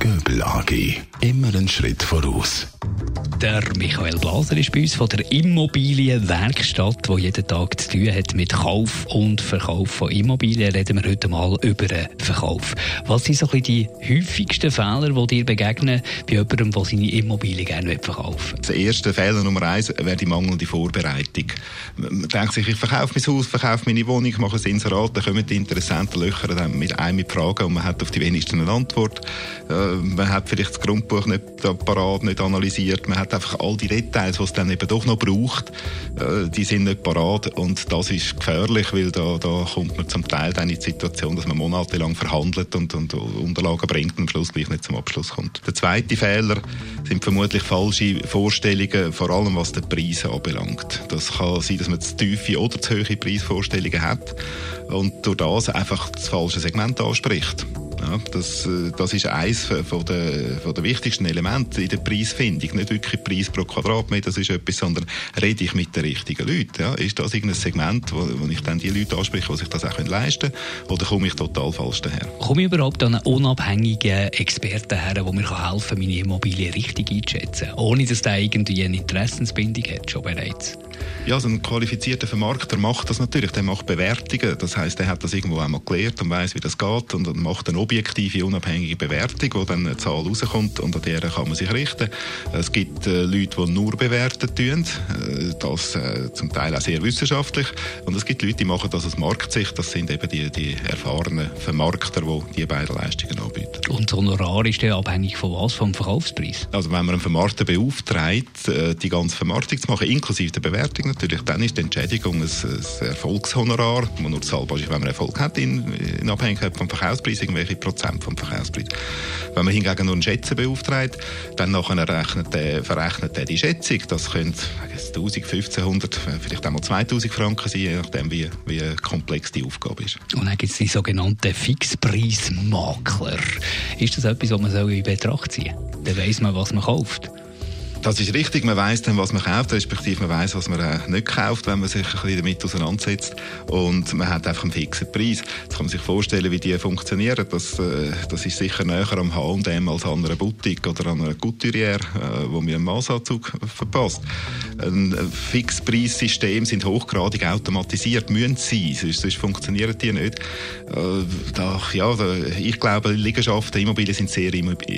Göbel AG. Immer einen Schritt voraus. Der Michael Blaser ist bei uns von der Immobilienwerkstatt, die jeden Tag zu tun hat mit Kauf und Verkauf von Immobilien. Reden wir heute mal über den Verkauf. Was sind so ein die häufigsten Fehler, die dir begegnen bei jemandem, der seine Immobilie gerne verkaufen will? Der erste Fehler Nummer eins wäre die mangelnde Vorbereitung. Man denkt sich, ich verkaufe mein Haus, verkaufe meine Wohnung, mache ein Inserat, dann kommen die Interessenten löchern dann mit einem mit Fragen und man hat auf die wenigsten eine Antwort. Äh, man hat vielleicht das Grundbuch nicht parat, nicht analysiert, man hat einfach all die Details, die es dann eben doch noch braucht, äh, die sind nicht parat und das ist gefährlich, weil da, da kommt man zum Teil dann in die Situation, dass man monatelang verhandelt und, und Unterlagen bringt und am Schluss gleich nicht zum Abschluss kommt. Der zweite Fehler sind vermutlich falsche Vorstellungen, vor allem was den Preis anbelangt. Das kann sein, dass man zu tiefe oder zu hohe Preisvorstellungen hat und durch das einfach das falsche Segment anspricht. Ja, das, äh, das ist eines von der, von der wichtigsten Elemente in der Preisfindung. Nicht wirklich Preis pro Quadratmeter, das ist etwas, sondern rede ich mit den richtigen Leuten. Ja? Ist das irgendein Segment, wo, wo ich dann die Leute anspreche, die sich das auch leisten können, oder komme ich total falsch daher? Komme ich überhaupt an einen unabhängigen Experten her, der mir helfen kann, meine Immobilie richtig einzuschätzen, ohne dass der irgendwie eine Interessensbindung hat, schon bereits? Ja, so ein qualifizierter Vermarkter macht das natürlich. Der macht Bewertungen. Das heißt, der hat das irgendwo einmal gelernt und weiß, wie das geht und macht eine objektive, unabhängige Bewertung, wo dann eine Zahl rauskommt und an der kann man sich richten. Es gibt äh, Leute, die nur bewerten tun, äh, das äh, zum Teil auch sehr wissenschaftlich. Und es gibt Leute, die machen das aus Marktsicht. Das sind eben die, die erfahrenen Vermarkter, die diese beiden Leistungen anbieten. Und das Honorar ist ja abhängig von was? Vom Verkaufspreis? Also wenn man einen Vermarkter beauftragt, äh, die ganze Vermarktung zu machen, inklusive der Bewertung natürlich, dann ist die Entschädigung ein, ein Erfolgshonorar, das nur zahlbar ist, wenn man Erfolg hat in, in Abhängigkeit vom Verkaufspreis, irgendwelche Prozent vom Verkaufspreis. Wenn man hingegen nur einen Schätzer beauftragt, dann nachher rechnet der, verrechnet er die Schätzung. Das könnte 1000, 1500, vielleicht einmal 2000 Franken sein, je nachdem, wie, wie komplex die Aufgabe ist. Und dann gibt es die sogenannten Fixpreismakler. Ist das etwas, was man in Betracht ziehen soll? Dann weiss man, was man kauft. Das ist richtig. Man weiß dann, was man kauft, respektive man weiß, was man äh, nicht kauft, wenn man sich ein bisschen damit auseinandersetzt. Und man hat einfach einen fixen Preis. Jetzt kann man sich vorstellen, wie die funktionieren. Das, äh, das ist sicher näher am H&M als an einer Boutique oder an einer Couturière, äh, wo mir einen Maßanzug verpasst. Ein Fixpreissystem sind hochgradig automatisiert, müssen sein, sonst, sonst funktionieren die nicht. Äh, da, ja, da, ich glaube, Liegenschaften, Immobilien sind sehr,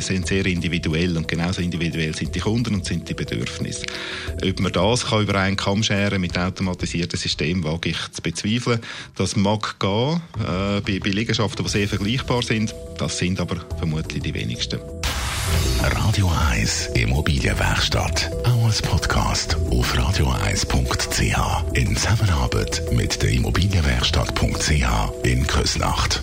sind sehr individuell und genauso individuell sind die Kunden und sind die Bedürfnisse. Ob man das kann über einen Kamm scheren mit automatisierten Systemen, wage ich zu bezweifeln. Das mag gehen äh, bei, bei Liegenschaften, die sehr vergleichbar sind. Das sind aber vermutlich die wenigsten. Radio 1 Immobilienwerkstatt. Auch als Podcast auf radio1.ch. In Zusammenarbeit mit der Immobilienwerkstatt.ch in Küsnacht.